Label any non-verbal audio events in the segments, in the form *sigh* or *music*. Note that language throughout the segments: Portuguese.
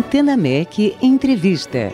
Antena MEC Entrevista.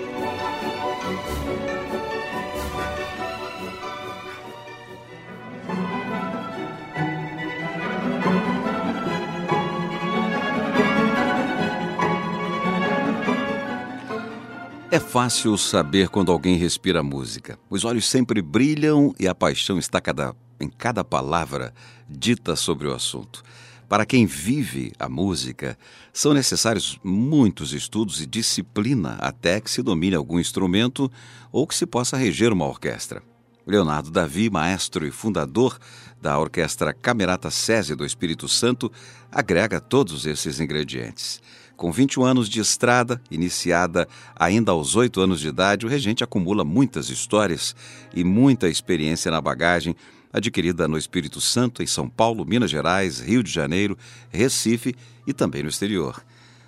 É fácil saber quando alguém respira música. Os olhos sempre brilham e a paixão está cada, em cada palavra dita sobre o assunto. Para quem vive a música, são necessários muitos estudos e disciplina até que se domine algum instrumento ou que se possa reger uma orquestra. Leonardo Davi, maestro e fundador da Orquestra Camerata SESI do Espírito Santo, agrega todos esses ingredientes. Com 21 anos de estrada, iniciada ainda aos 8 anos de idade, o regente acumula muitas histórias e muita experiência na bagagem adquirida no Espírito Santo, em São Paulo, Minas Gerais, Rio de Janeiro, Recife e também no exterior.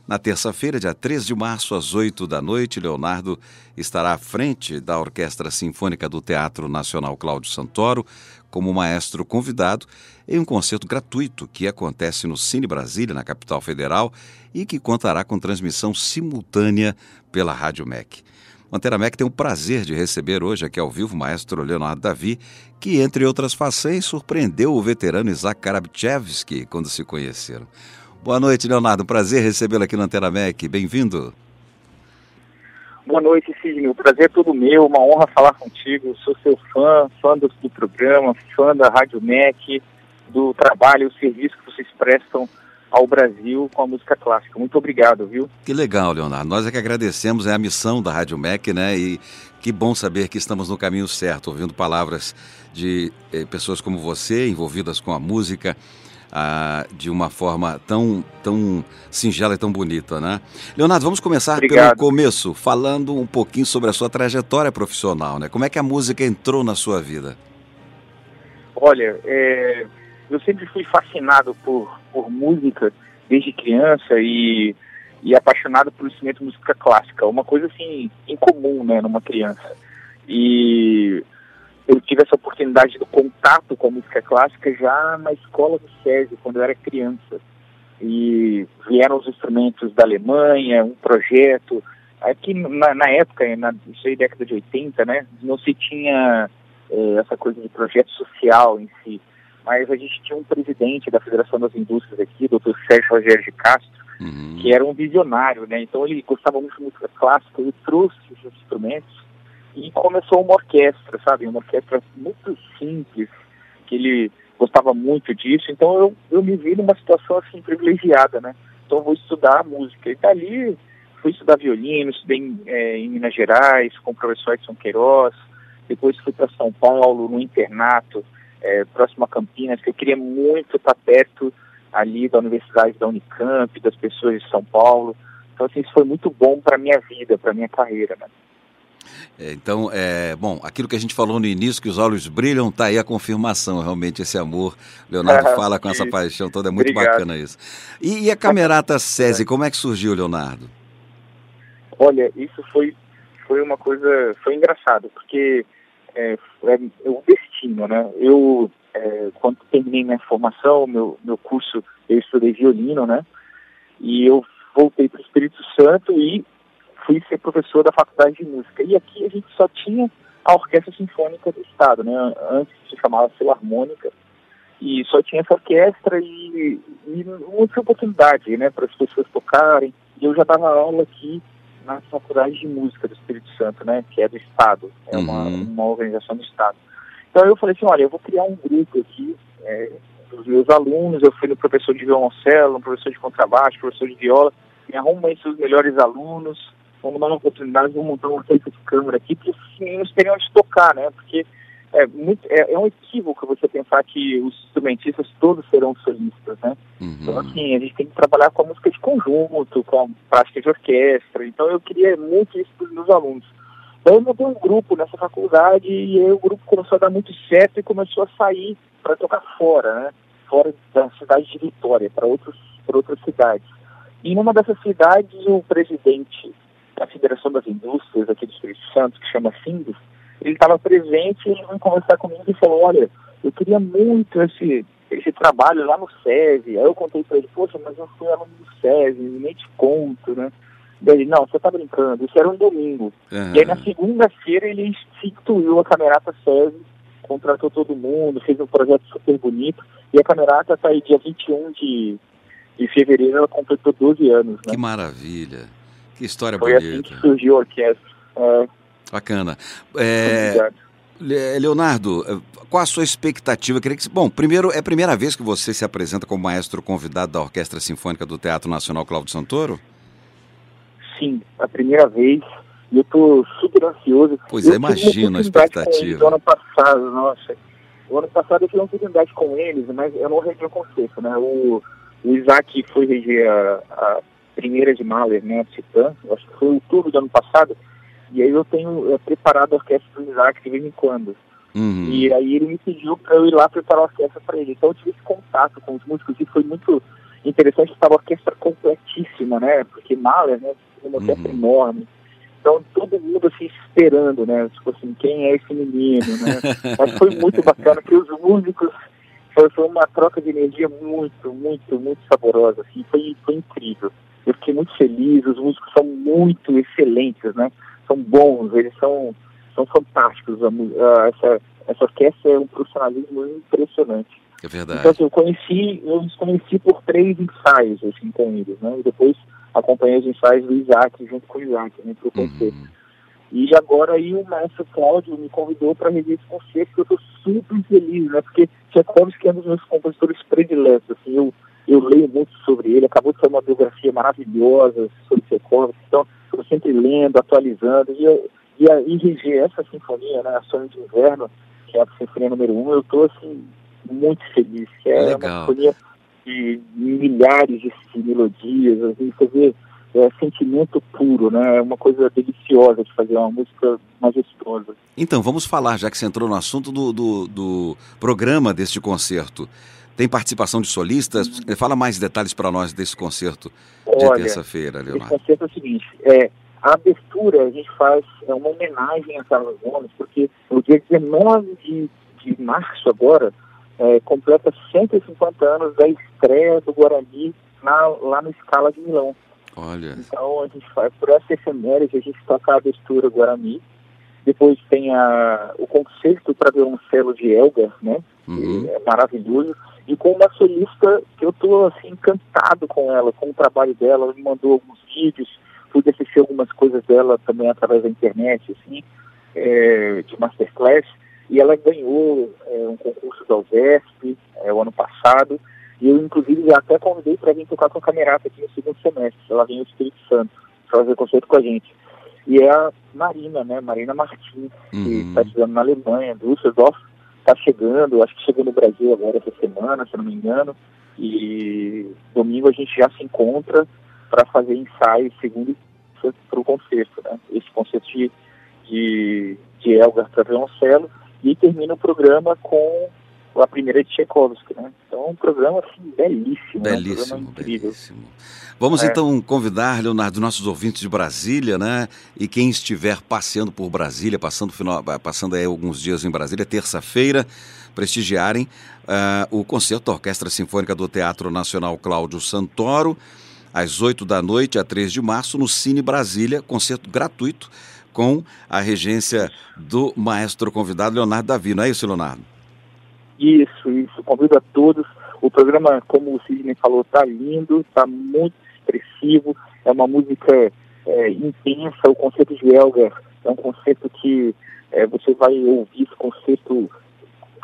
Na terça-feira, dia 3 de março, às 8 da noite, Leonardo estará à frente da Orquestra Sinfônica do Teatro Nacional Cláudio Santoro como maestro convidado em um concerto gratuito que acontece no Cine Brasília, na capital federal, e que contará com transmissão simultânea pela Rádio MEC. Antena MEC tem o prazer de receber hoje aqui ao vivo o maestro Leonardo Davi, que, entre outras fações, surpreendeu o veterano Isaac Karabchevski quando se conheceram. Boa noite, Leonardo. Prazer recebê-lo aqui na Antena MEC. Bem-vindo. Boa noite, Sidney. O prazer é todo meu. Uma honra falar contigo. Sou seu fã, fã do, do programa, fã da Rádio MEC, do trabalho, o serviço que vocês prestam ao Brasil com a música clássica. Muito obrigado, viu? Que legal, Leonardo. Nós é que agradecemos, é a missão da Rádio MEC, né? E que bom saber que estamos no caminho certo, ouvindo palavras de eh, pessoas como você, envolvidas com a música, ah, de uma forma tão, tão singela e tão bonita, né? Leonardo, vamos começar Obrigado. pelo começo, falando um pouquinho sobre a sua trajetória profissional, né? Como é que a música entrou na sua vida? Olha, é, eu sempre fui fascinado por, por música desde criança e, e apaixonado por instrumento música clássica, uma coisa assim incomum, né, numa criança. E eu tive essa oportunidade do contato com a música clássica já na escola do SESI, quando eu era criança. E vieram os instrumentos da Alemanha, um projeto. Aqui na, na época, na isso década de 80, né, não se tinha eh, essa coisa de projeto social em si. Mas a gente tinha um presidente da Federação das Indústrias aqui, Dr. Sérgio Rogério de Castro, Uhum. que era um visionário, né? Então ele gostava muito de música clássica, ele trouxe os instrumentos e começou uma orquestra, sabe? Uma orquestra muito simples, que ele gostava muito disso. Então eu, eu me vi numa situação assim privilegiada, né? Então eu vou estudar música. E dali fui estudar violino, estudei em, eh, em Minas Gerais com o professor Edson Queiroz. Depois fui para São Paulo, no internato, eh, próximo a Campinas, que eu queria muito estar perto ali da Universidade da Unicamp, das pessoas de São Paulo. Então, assim, isso foi muito bom para minha vida, para minha carreira, né? É, Então, é, bom, aquilo que a gente falou no início, que os olhos brilham, tá aí a confirmação, realmente, esse amor. Leonardo *laughs* fala com essa paixão toda, é muito Obrigado. bacana isso. E, e a Camerata *laughs* SESI, como é que surgiu, Leonardo? Olha, isso foi, foi uma coisa, foi engraçado, porque é, é o né? Eu, é, quando terminei minha formação, meu, meu curso, eu estudei violino, né? E eu voltei para o Espírito Santo e fui ser professor da Faculdade de Música. E aqui a gente só tinha a Orquestra Sinfônica do Estado, né? Antes se chamava Filarmônica. E só tinha essa orquestra e, e não tinha oportunidade, né? Para as pessoas tocarem. E eu já dava aula aqui na Faculdade de Música do Espírito Santo, né? Que é do Estado, é uma, Uhum. uma organização do Estado. Então eu falei assim, olha, eu vou criar um grupo aqui é, dos meus alunos, eu fui no professor de violoncelo, no professor de contrabaixo, professor de viola, me arruma esses melhores alunos, vamos dar uma oportunidade, vamos montar uma orquestra de câmara aqui, para os meninos terem onde tocar, né? Porque é, muito, é, é um equívoco você pensar que os instrumentistas todos serão solistas, né? Então, Uhum. assim, a gente tem que trabalhar com a música de conjunto, com a prática de orquestra. Então, eu queria muito isso para os meus alunos. Eu montei um grupo nessa faculdade e aí o grupo começou a dar muito certo e começou a sair para tocar fora, né? Fora da cidade de Vitória, para outros, para outras cidades. E numa dessas cidades, o presidente da Federação das Indústrias aqui do Espírito Santo, que chama Sindes, ele estava presente e veio conversar comigo e falou, olha, eu queria muito esse, esse trabalho lá no SESI. Aí eu contei para ele, poxa, mas eu fui aluno do SESI, nem te conto, né? Daí, não, você tá brincando, isso era um domingo. Uhum. E aí na segunda-feira ele instituiu a Camerata SESI, contratou todo mundo, fez um projeto super bonito, e a Camerata tá aí dia 21 de, de fevereiro, ela completou 12 anos, né? Que maravilha, que história Foi bonita. Foi assim que surgiu a orquestra. É... Bacana. É... Leonardo, qual a sua expectativa? Queria que, bom, primeiro é a primeira vez que você se apresenta como maestro convidado da Orquestra Sinfônica do Teatro Nacional Cláudio Santoro? Sim, a primeira vez. E eu estou super ansioso. Pois é, imagino a expectativa. O ano passado, nossa. O ano passado eu tive uma oportunidade com eles, mas eu não regi o concerto, né? O, o Isaac foi reger a, a primeira de Mahler, né? A Titã, acho que foi outubro do ano passado. E aí eu tenho é, preparado a orquestra para o Isaac de vez em quando. Uhum. E aí ele me pediu para eu ir lá preparar a orquestra para ele. Então eu tive esse contato com os músicos e foi muito interessante. Estava a orquestra completíssima, né? Porque Mahler, né? Uma orquestra uhum. enorme. Então todo mundo assim esperando, né? Tipo assim, quem é esse menino, né? *laughs* Mas foi muito bacana que os músicos foi, foi uma troca de energia muito, muito, muito saborosa, assim, foi, foi incrível. Eu fiquei muito feliz, os músicos são muito excelentes, né? São bons, eles são são fantásticos. A, essa, essa orquestra é um profissionalismo impressionante. É verdade. Então, assim, eu conheci, eu os conheci por três ensaios, assim, com eles, né? E depois acompanhei os ensaios do Isaac, junto com o Isaac, né, pro concerto. Uhum. E agora aí o maestro Cláudio me convidou para rever esse concerto, que eu estou super feliz, né? Porque Tchaikovsky é um dos meus compositores prediletos, assim, eu, eu leio muito sobre ele, acabou de sair uma biografia maravilhosa sobre Tchaikovsky, então estou sempre lendo, atualizando, e eu, e, a, e essa sinfonia, né, a Sonho de Inverno, que é a sinfonia número um, eu estou assim, muito feliz. Que é Legal. uma sinfonia de milhares de, melodias, assim, vê é, sentimento puro, né? É uma coisa deliciosa de fazer, uma música majestosa. Então, vamos falar, já que você entrou no assunto do, do, do programa deste concerto. Tem participação de solistas? Uhum. Fala mais detalhes para nós desse concerto de terça-feira, Leonardo. Esse concerto é o seguinte, é, a abertura a gente faz é uma homenagem a Carlos Gomes, porque no dia 19 de, de março agora, é, completa 150 anos da estreia do Guarani na, lá no Scala de Milão. Olha. Então a gente faz, por essa efeméride, a gente toca a abertura Guarani. Depois tem a, o concerto para violoncelo de Elgar, né? Uhum. é maravilhoso. E com uma solista que eu estou assim, encantado com ela, com o trabalho dela. Ela me mandou alguns vídeos pude assistir algumas coisas dela também através da internet, assim, é, de masterclass, e ela ganhou é, um concurso da UVESP é, o ano passado, e eu, inclusive, até convidei para vir tocar com a Camerata aqui no segundo semestre. Ela vem ao Espírito Santo para fazer concerto com a gente. E é a Marina, né? Marina Martins, uhum. que está estudando na Alemanha, Düsseldorf, está chegando, acho que chegou no Brasil agora essa semana, se não me engano. E domingo a gente já se encontra para fazer ensaios segundo para o concerto, né? Esse concerto de, de, de Elgar para violoncelo e termina o programa com a primeira de Tchaikovsky, né? Então, um programa assim, belíssimo. Belíssimo, né? um belíssimo. Vamos é. então convidar, Leonardo, nossos ouvintes de Brasília, né? E quem estiver passeando por Brasília, passando, final, passando aí alguns dias em Brasília, terça-feira, prestigiarem uh, o concerto da Orquestra Sinfônica do Teatro Nacional Cláudio Santoro às 8 da noite, a 3 de março, no Cine Brasília, concerto gratuito com a regência do maestro convidado Leonardo Davi. Não é isso, Leonardo? Isso, isso. Convido a todos. O programa, como o Sidney falou, está lindo, está muito expressivo, é uma música é, intensa. O concerto de Elgar é um concerto que é, você vai ouvir esse concerto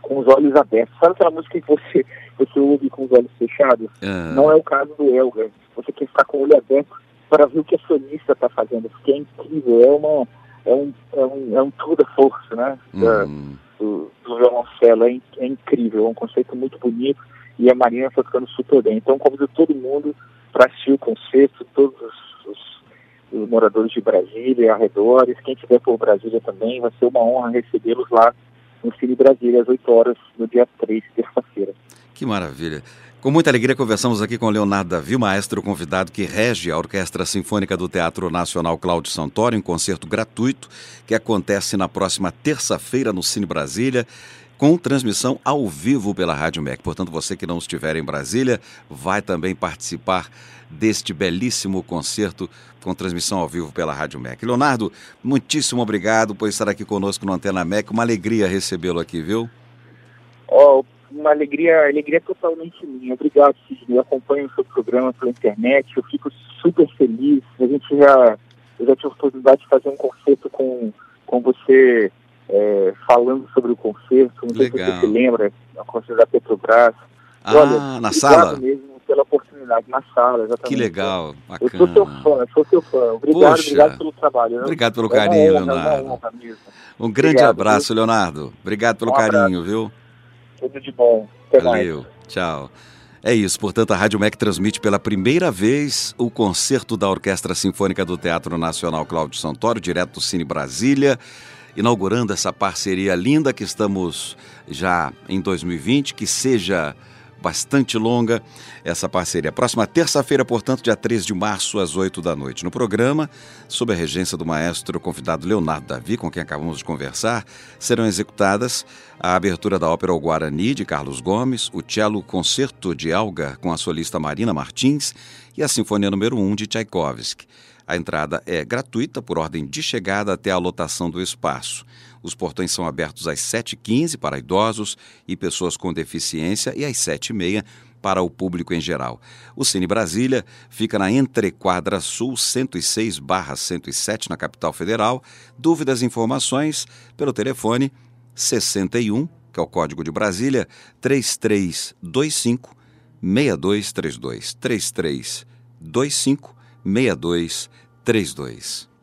com os olhos abertos. Sabe aquela música que você, você ouve com os olhos fechados? Ah. Não é o caso do Elgar você quer ficar com o olho aberto para ver o que a sonista está fazendo, porque é incrível, é, uma, é, um, é, um, é um tour de força, né? Da, uhum. do, do violoncelo, é, é, incrível, é um conceito muito bonito e a Marina está tocando super bem. Então convido todo mundo para assistir o concerto, todos os, os, os, moradores de Brasília, arredores, quem estiver por Brasília também, vai ser uma honra recebê-los lá no Cine Brasília às 8 horas no dia 3, terça-feira. Que maravilha. Com muita alegria, conversamos aqui com Leonardo Davi, maestro convidado que rege a Orquestra Sinfônica do Teatro Nacional Cláudio Santoro, em concerto gratuito que acontece na próxima terça-feira no Cine Brasília. com transmissão ao vivo pela Rádio MEC. Portanto, você que não estiver em Brasília, vai também participar deste belíssimo concerto com transmissão ao vivo pela Rádio MEC. Leonardo, muitíssimo obrigado por estar aqui conosco no Antena MEC. Uma alegria recebê-lo aqui, viu? Oh, uma alegria, alegria totalmente minha. Obrigado, Sidney. Eu acompanho o seu programa pela internet. Eu fico super feliz. A gente já, eu já tive a oportunidade de fazer um concerto com, com você é, falando sobre o concerto. Não sei se você se lembra, a concerto da Petrobras. Ah, Olha, na sala? mesmo pela oportunidade, na sala, exatamente. Que legal, bacana. Eu sou seu fã, eu sou seu fã. Obrigado, Poxa, obrigado pelo trabalho. Né? Obrigado pelo carinho, é honra, Leonardo. Honra, um grande obrigado, abraço, viu? Leonardo. Obrigado pelo um carinho, viu? Tudo de bom. Até Valeu, mais. tchau. É isso, portanto, a Rádio MEC transmite pela primeira vez o concerto da Orquestra Sinfônica do Teatro Nacional Cláudio Santoro, direto do Cine Brasília, inaugurando essa parceria linda que estamos já em 2020, que seja bastante longa essa parceria. Próxima terça-feira, portanto, dia 13 de março, às 8 da noite. No programa, sob a regência do maestro convidado Leonardo Davi, com quem acabamos de conversar, serão executadas a abertura da ópera O Guarani, de Carlos Gomes, o cello Concerto de Alga, com a solista Marina Martins, e a Sinfonia número 1 de Tchaikovsky. A entrada é gratuita por ordem de chegada até a lotação do espaço. Os portões são abertos às 7h15 para idosos e pessoas com deficiência e às 7h30 para o público em geral. O Cine Brasília fica na Entrequadra Sul 106/107 na capital federal. Dúvidas e informações pelo telefone 61, que é o código de Brasília, 3325 6232 3325 6232.